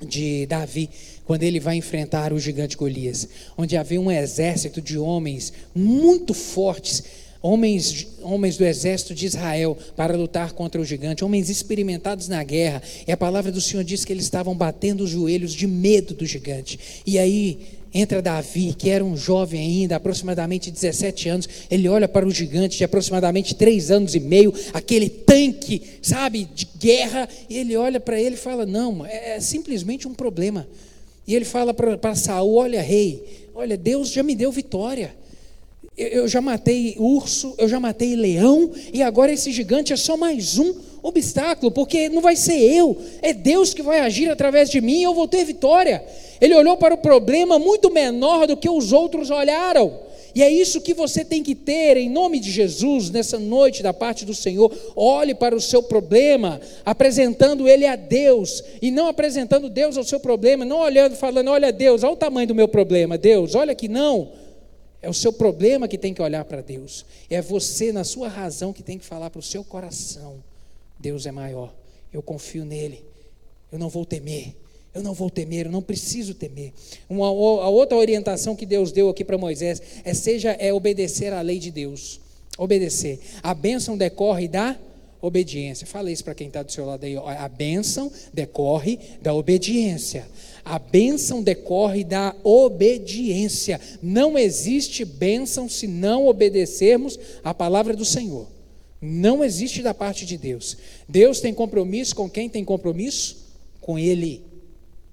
de Davi, quando ele vai enfrentar o gigante Golias, onde havia um exército de homens muito fortes homens, homens do exército de Israel para lutar contra o gigante, homens experimentados na guerra. E a palavra do Senhor diz que eles estavam batendo os joelhos de medo do gigante. E aí entra Davi, que era um jovem ainda, aproximadamente 17 anos. Ele olha para o gigante de aproximadamente 3 anos e meio, aquele tanque, sabe, de guerra. E ele olha para ele e fala: Não, é simplesmente um problema. E ele fala para Saul: Olha, rei, olha, Deus já me deu vitória. Eu já matei urso, eu já matei leão, e agora esse gigante é só mais um obstáculo, porque não vai ser eu, é Deus que vai agir através de mim e eu vou ter vitória. Ele olhou para o problema muito menor do que os outros olharam. E é isso que você tem que ter em nome de Jesus nessa noite da parte do Senhor. Olhe para o seu problema, apresentando ele a Deus e não apresentando Deus ao seu problema, não olhando falando, olha Deus, olha o tamanho do meu problema, Deus, olha que não. É o seu problema que tem que olhar para Deus. É você, na sua razão, que tem que falar para o seu coração: Deus é maior. Eu confio nele. Eu não vou temer. Eu não vou temer, eu não preciso temer. Uma, a outra orientação que Deus deu aqui para Moisés é seja é obedecer à lei de Deus. Obedecer. A bênção decorre da obediência. Fala isso para quem está do seu lado aí. A bênção decorre da obediência. A bênção decorre da obediência. Não existe bênção se não obedecermos à palavra do Senhor. Não existe da parte de Deus. Deus tem compromisso com quem tem compromisso? Com Ele.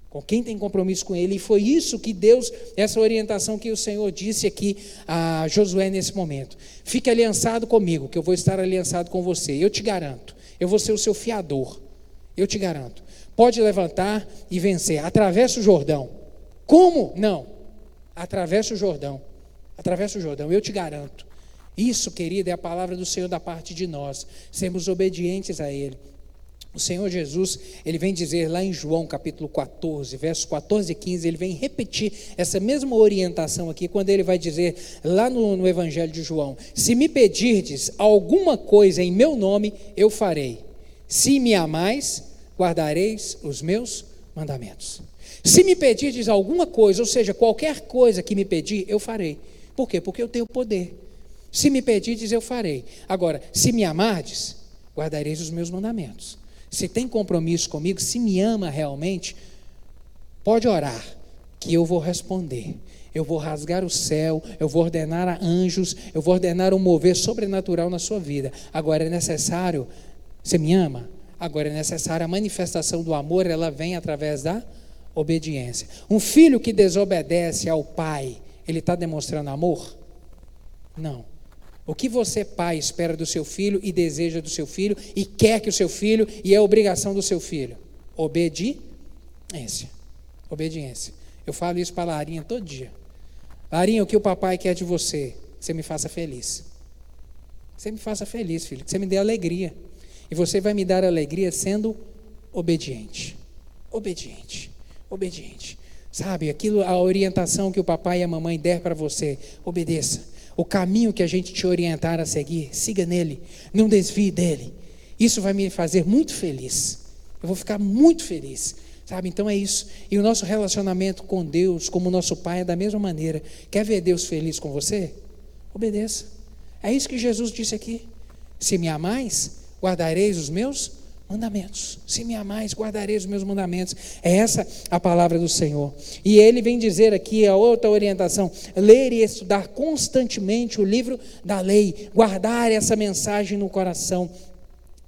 Com quem tem compromisso com Ele. E foi isso que Deus, essa orientação que o Senhor disse aqui a Josué nesse momento. Fique aliançado comigo, que eu vou estar aliançado com você. Eu te garanto. Eu vou ser o seu fiador. Eu te garanto pode levantar e vencer. Atravessa o Jordão. Como? Não. Atravessa o Jordão. Atravessa o Jordão, eu te garanto. Isso, querida, é a palavra do Senhor da parte de nós. Sermos obedientes a Ele. O Senhor Jesus, ele vem dizer lá em João capítulo 14, versos 14 e 15, ele vem repetir essa mesma orientação aqui, quando ele vai dizer lá no, no Evangelho de João: Se me pedirdes alguma coisa em meu nome, eu farei. Se me amais, guardareis os meus mandamentos. Se me pedirdes alguma coisa, ou seja, qualquer coisa que me pedir, eu farei. Por quê? Porque eu tenho poder. Se me pedirdes, eu farei. Agora, se me amardes, guardareis os meus mandamentos. Se tem compromisso comigo, se me ama realmente, pode orar, que eu vou responder. Eu vou rasgar o céu, eu vou ordenar a anjos, eu vou ordenar um mover sobrenatural na sua vida. Agora é necessário, você me ama? Agora é necessária a manifestação do amor, ela vem através da obediência. Um filho que desobedece ao pai, ele está demonstrando amor? Não. O que você, pai, espera do seu filho e deseja do seu filho e quer que o seu filho e é obrigação do seu filho? Obediência. Obediência. Eu falo isso para a Larinha todo dia. Larinha, o que o papai quer de você? Que você me faça feliz. Que você me faça feliz, filho. Que você me dê alegria. E você vai me dar alegria sendo obediente. Obediente. Obediente. Sabe, aquilo, a orientação que o papai e a mamãe der para você, obedeça. O caminho que a gente te orientar a seguir, siga nele. Não desvie dele. Isso vai me fazer muito feliz. Eu vou ficar muito feliz. Sabe? Então é isso. E o nosso relacionamento com Deus, como nosso Pai, é da mesma maneira. Quer ver Deus feliz com você? Obedeça. É isso que Jesus disse aqui. Se me amais, guardareis os meus mandamentos. Se me amais, guardareis os meus mandamentos. É essa a palavra do Senhor. E ele vem dizer aqui a outra orientação: ler e estudar constantemente o livro da lei, guardar essa mensagem no coração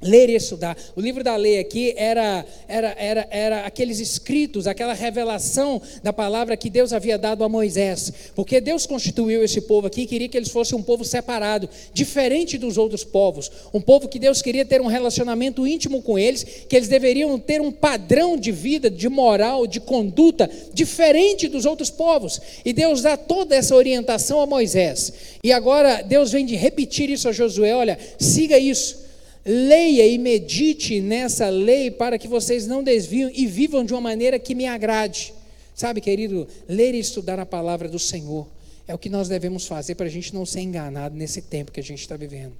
ler e estudar. O livro da lei aqui era, era, era, era aqueles escritos, aquela revelação da palavra que Deus havia dado a Moisés. Porque Deus constituiu esse povo aqui e queria que eles fossem um povo separado, diferente dos outros povos. Um povo que Deus queria ter um relacionamento íntimo com eles, que eles deveriam ter um padrão de vida, de moral, de conduta, diferente dos outros povos. E Deus dá toda essa orientação a Moisés. E agora Deus vem de repetir isso a Josué: olha, siga isso leia e medite nessa lei para que vocês não desviam e vivam de uma maneira que me agrade. Sabe, querido, ler e estudar a palavra do Senhor é o que nós devemos fazer para a gente não ser enganado nesse tempo que a gente está vivendo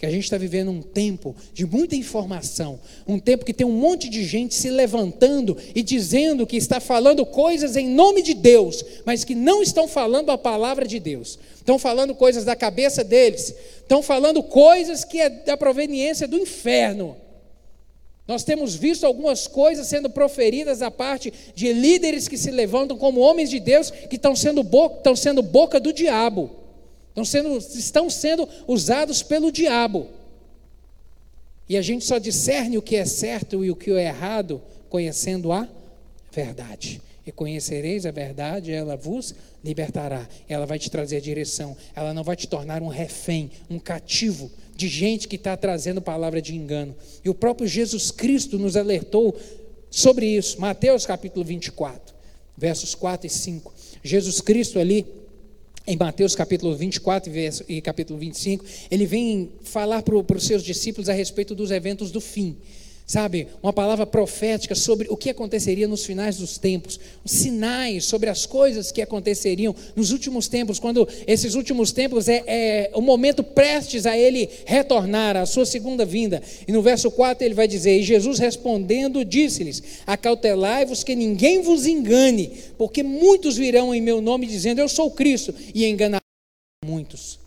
que a gente está vivendo um tempo de muita informação, um tempo que tem um monte de gente se levantando e dizendo que está falando coisas em nome de Deus, mas que não estão falando a palavra de Deus. Estão falando coisas da cabeça deles, estão falando coisas que é da proveniência do inferno. Nós temos visto algumas coisas sendo proferidas da parte de líderes que se levantam como homens de Deus, que estão sendo boca, estão sendo boca do diabo. Estão sendo, estão sendo usados pelo diabo. E a gente só discerne o que é certo e o que é errado conhecendo a verdade. E conhecereis a verdade, ela vos libertará. Ela vai te trazer direção. Ela não vai te tornar um refém, um cativo de gente que está trazendo palavra de engano. E o próprio Jesus Cristo nos alertou sobre isso. Mateus capítulo 24, versos 4 e 5. Jesus Cristo ali em Mateus capítulo 24 e capítulo 25, ele vem falar para os seus discípulos a respeito dos eventos do fim sabe, uma palavra profética sobre o que aconteceria nos finais dos tempos, sinais sobre as coisas que aconteceriam nos últimos tempos, quando esses últimos tempos é, é o momento prestes a ele retornar, a sua segunda vinda. E no verso 4 ele vai dizer: E Jesus respondendo, disse-lhes: Acautelai-vos que ninguém vos engane, porque muitos virão em meu nome dizendo: Eu sou Cristo, e enganarão muitos.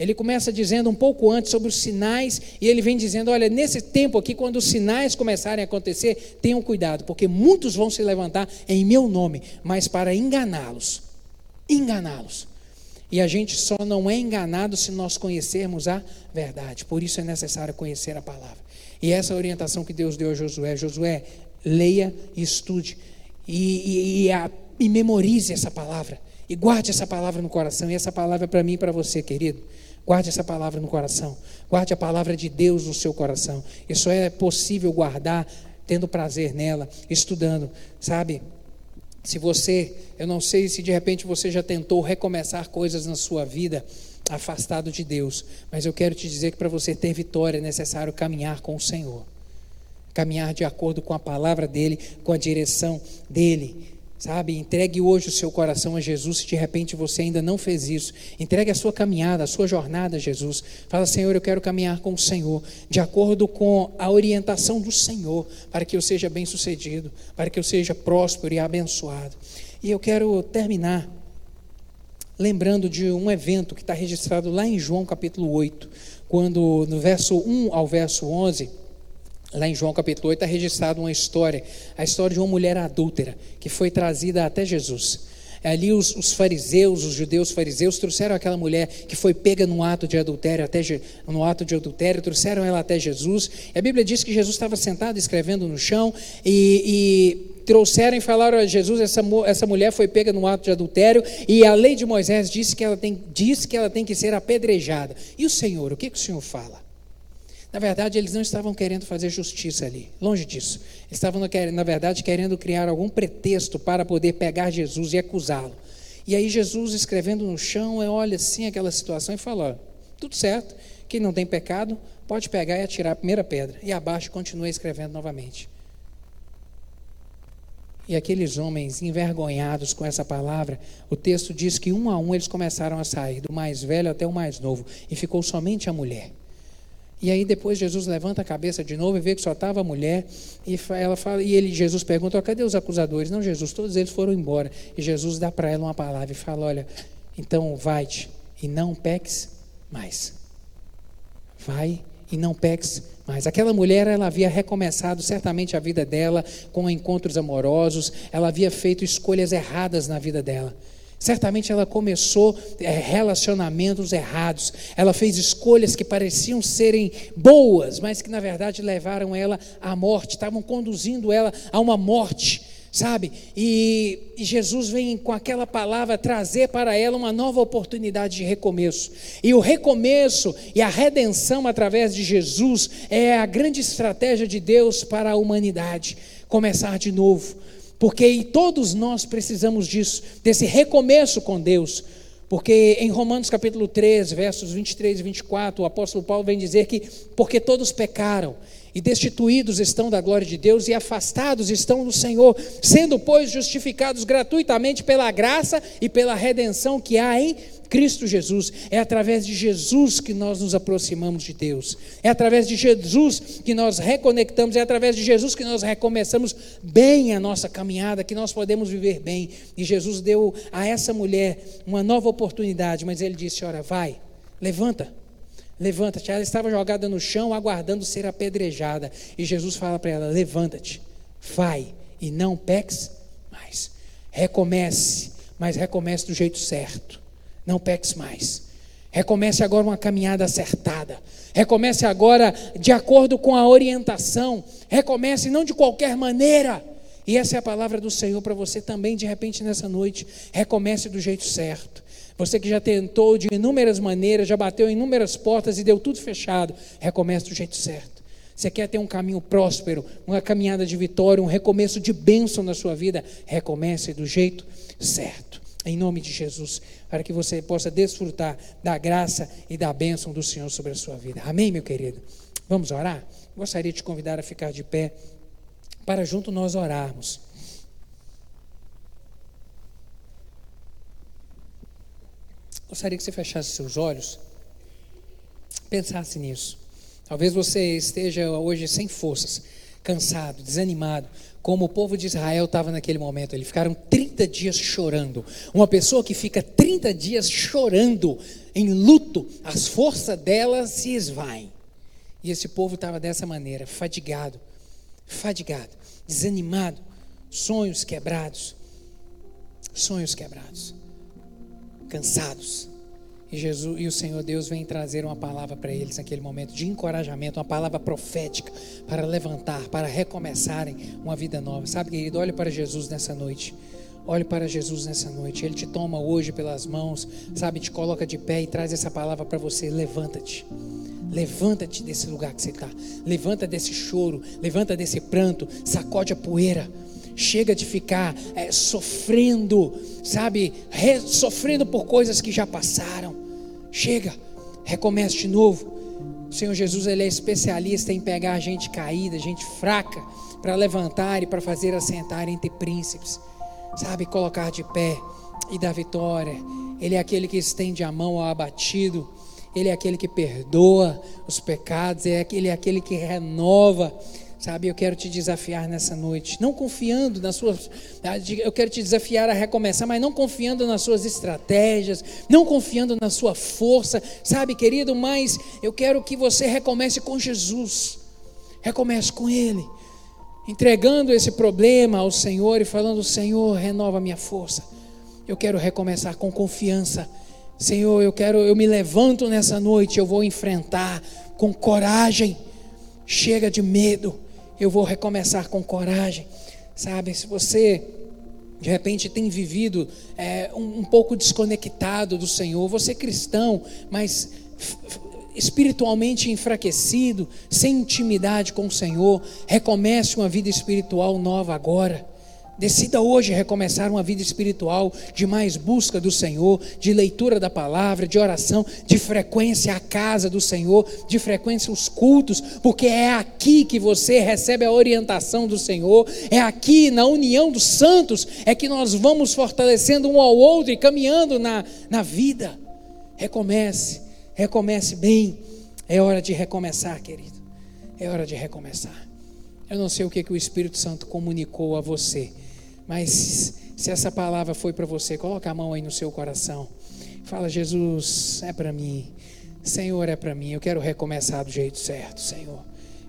Ele começa dizendo um pouco antes sobre os sinais, e ele vem dizendo: olha, nesse tempo aqui, quando os sinais começarem a acontecer, tenham cuidado, porque muitos vão se levantar em meu nome, mas para enganá-los. Enganá-los. E a gente só não é enganado se nós conhecermos a verdade. Por isso é necessário conhecer a palavra. E essa é orientação que Deus deu a Josué: Josué, leia e estude, e, e, e, a, e memorize essa palavra. E guarde essa palavra no coração. E essa palavra é para mim e para você, querido. Guarde essa palavra no coração. Guarde a palavra de Deus no seu coração. Isso é possível guardar tendo prazer nela, estudando, sabe? Se você, eu não sei se de repente você já tentou recomeçar coisas na sua vida afastado de Deus, mas eu quero te dizer que para você ter vitória é necessário caminhar com o Senhor. Caminhar de acordo com a palavra dele, com a direção dele. Sabe, entregue hoje o seu coração a Jesus, se de repente você ainda não fez isso. Entregue a sua caminhada, a sua jornada a Jesus. Fala, Senhor, eu quero caminhar com o Senhor, de acordo com a orientação do Senhor, para que eu seja bem-sucedido, para que eu seja próspero e abençoado. E eu quero terminar lembrando de um evento que está registrado lá em João capítulo 8, quando no verso 1 ao verso 11 Lá em João capítulo 8 está registrada uma história, a história de uma mulher adúltera que foi trazida até Jesus. Ali os, os, fariseus, os judeus fariseus, trouxeram aquela mulher que foi pega no ato de adultério, até no ato de adultério, trouxeram ela até Jesus. E a Bíblia diz que Jesus estava sentado escrevendo no chão e, e trouxeram e falaram a Jesus, essa, essa mulher foi pega no ato de adultério e a lei de Moisés disse que ela tem, diz que ela tem que ser apedrejada. E o Senhor, o que, que o Senhor fala? Na verdade, eles não estavam querendo fazer justiça ali, longe disso. Eles estavam, na verdade, querendo criar algum pretexto para poder pegar Jesus e acusá-lo. E aí, Jesus, escrevendo no chão, olha assim aquela situação e fala: tudo certo, quem não tem pecado pode pegar e atirar a primeira pedra. E abaixo continua escrevendo novamente. E aqueles homens envergonhados com essa palavra, o texto diz que um a um eles começaram a sair, do mais velho até o mais novo, e ficou somente a mulher. E aí depois Jesus levanta a cabeça de novo e vê que só estava a mulher. E ela fala, e ele, Jesus pergunta: cadê os acusadores? Não, Jesus, todos eles foram embora. E Jesus dá para ela uma palavra e fala: olha, então vai-te e não peques mais. Vai e não peques mais. Aquela mulher, ela havia recomeçado certamente a vida dela com encontros amorosos, ela havia feito escolhas erradas na vida dela. Certamente ela começou é, relacionamentos errados. Ela fez escolhas que pareciam serem boas, mas que na verdade levaram ela à morte, estavam conduzindo ela a uma morte, sabe? E Jesus vem com aquela palavra trazer para ela uma nova oportunidade de recomeço. E o recomeço e a redenção através de Jesus é a grande estratégia de Deus para a humanidade começar de novo porque todos nós precisamos disso, desse recomeço com Deus. Porque em Romanos capítulo 3, versos 23 e 24, o apóstolo Paulo vem dizer que porque todos pecaram e destituídos estão da glória de Deus e afastados estão do Senhor, sendo, pois, justificados gratuitamente pela graça e pela redenção que há em Cristo Jesus. É através de Jesus que nós nos aproximamos de Deus. É através de Jesus que nós reconectamos, é através de Jesus que nós recomeçamos bem a nossa caminhada, que nós podemos viver bem. E Jesus deu a essa mulher uma nova oportunidade, mas ele disse: "Ora, vai, levanta Levanta-te. Ela estava jogada no chão, aguardando ser apedrejada. E Jesus fala para ela: Levanta-te, vai e não peques mais. Recomece, mas recomece do jeito certo. Não peques mais. Recomece agora uma caminhada acertada. Recomece agora de acordo com a orientação. Recomece não de qualquer maneira. E essa é a palavra do Senhor para você também, de repente, nessa noite. Recomece do jeito certo. Você que já tentou de inúmeras maneiras, já bateu em inúmeras portas e deu tudo fechado, recomece do jeito certo. Você quer ter um caminho próspero, uma caminhada de vitória, um recomeço de bênção na sua vida, recomece do jeito certo. Em nome de Jesus, para que você possa desfrutar da graça e da bênção do Senhor sobre a sua vida. Amém, meu querido? Vamos orar? Gostaria de te convidar a ficar de pé para junto nós orarmos. Gostaria que você fechasse seus olhos, pensasse nisso. Talvez você esteja hoje sem forças, cansado, desanimado, como o povo de Israel estava naquele momento. Eles ficaram 30 dias chorando. Uma pessoa que fica 30 dias chorando, em luto, as forças dela se esvaem. E esse povo estava dessa maneira, fadigado, fadigado, desanimado, sonhos quebrados, sonhos quebrados cansados. E Jesus e o Senhor Deus vem trazer uma palavra para eles naquele momento de encorajamento, uma palavra profética para levantar, para recomeçarem uma vida nova. Sabe, querido, olhe para Jesus nessa noite. Olhe para Jesus nessa noite. Ele te toma hoje pelas mãos, sabe, te coloca de pé e traz essa palavra para você. Levanta-te. Levanta-te desse lugar que você está. Levanta desse choro. Levanta desse pranto. Sacode a poeira Chega de ficar é, sofrendo, sabe? Re, sofrendo por coisas que já passaram. Chega, recomece de novo. O Senhor Jesus ele é especialista em pegar gente caída, gente fraca, para levantar e para fazer assentar entre príncipes, sabe? Colocar de pé e dar vitória. Ele é aquele que estende a mão ao abatido. Ele é aquele que perdoa os pecados, aquele, é aquele que renova Sabe, eu quero te desafiar nessa noite, não confiando nas suas. Ah, eu quero te desafiar a recomeçar, mas não confiando nas suas estratégias, não confiando na sua força, sabe, querido, mas eu quero que você recomece com Jesus, recomece com Ele, entregando esse problema ao Senhor e falando: Senhor, renova minha força. Eu quero recomeçar com confiança. Senhor, eu quero, eu me levanto nessa noite, eu vou enfrentar com coragem. Chega de medo eu vou recomeçar com coragem. Sabe, se você de repente tem vivido é, um, um pouco desconectado do Senhor, você é cristão, mas espiritualmente enfraquecido, sem intimidade com o Senhor, recomece uma vida espiritual nova agora. Decida hoje recomeçar uma vida espiritual de mais busca do Senhor, de leitura da palavra, de oração, de frequência à casa do Senhor, de frequência aos cultos, porque é aqui que você recebe a orientação do Senhor, é aqui na união dos santos é que nós vamos fortalecendo um ao outro e caminhando na, na vida. Recomece, recomece bem. É hora de recomeçar, querido. É hora de recomeçar. Eu não sei o que, que o Espírito Santo comunicou a você mas se essa palavra foi para você, coloca a mão aí no seu coração. Fala, Jesus, é para mim. Senhor, é para mim. Eu quero recomeçar do jeito certo, Senhor.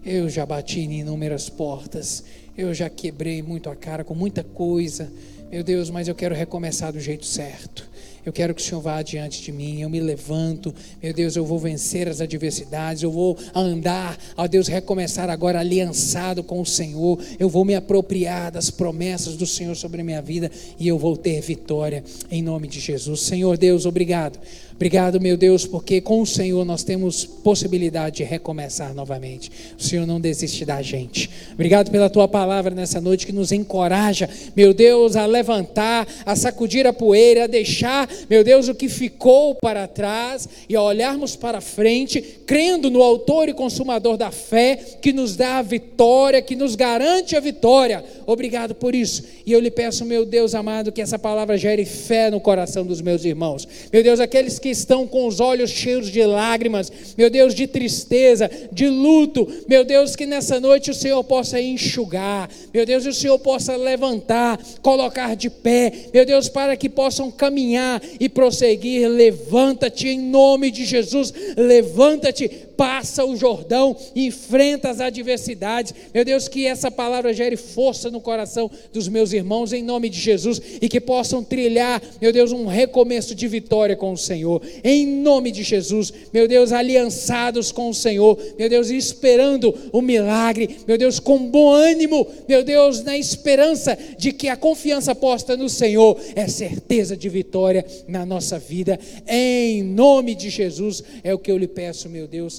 Eu já bati em inúmeras portas. Eu já quebrei muito a cara com muita coisa. Meu Deus, mas eu quero recomeçar do jeito certo. Eu quero que o Senhor vá adiante de mim. Eu me levanto. Meu Deus, eu vou vencer as adversidades. Eu vou andar, ó Deus, recomeçar agora aliançado com o Senhor. Eu vou me apropriar das promessas do Senhor sobre a minha vida e eu vou ter vitória em nome de Jesus. Senhor Deus, obrigado. Obrigado, meu Deus, porque com o Senhor nós temos possibilidade de recomeçar novamente. O Senhor não desiste da gente. Obrigado pela tua palavra nessa noite que nos encoraja, meu Deus, a levantar, a sacudir a poeira, a deixar meu Deus, o que ficou para trás e a olharmos para frente, crendo no Autor e Consumador da fé, que nos dá a vitória, que nos garante a vitória. Obrigado por isso. E eu lhe peço, meu Deus amado, que essa palavra gere fé no coração dos meus irmãos. Meu Deus, aqueles que estão com os olhos cheios de lágrimas, meu Deus, de tristeza, de luto, meu Deus, que nessa noite o Senhor possa enxugar, meu Deus, e o Senhor possa levantar, colocar de pé, meu Deus, para que possam caminhar e prosseguir. Levanta-te em nome de Jesus, levanta-te, passa o Jordão, enfrenta as adversidades. Meu Deus, que essa palavra gere força no coração dos meus irmãos, em nome de Jesus, e que possam trilhar, meu Deus, um recomeço de vitória com o Senhor, em nome de Jesus, meu Deus, aliançados com o Senhor, meu Deus, esperando o milagre, meu Deus, com bom ânimo, meu Deus, na esperança de que a confiança posta no Senhor é certeza de vitória na nossa vida, em nome de Jesus, é o que eu lhe peço, meu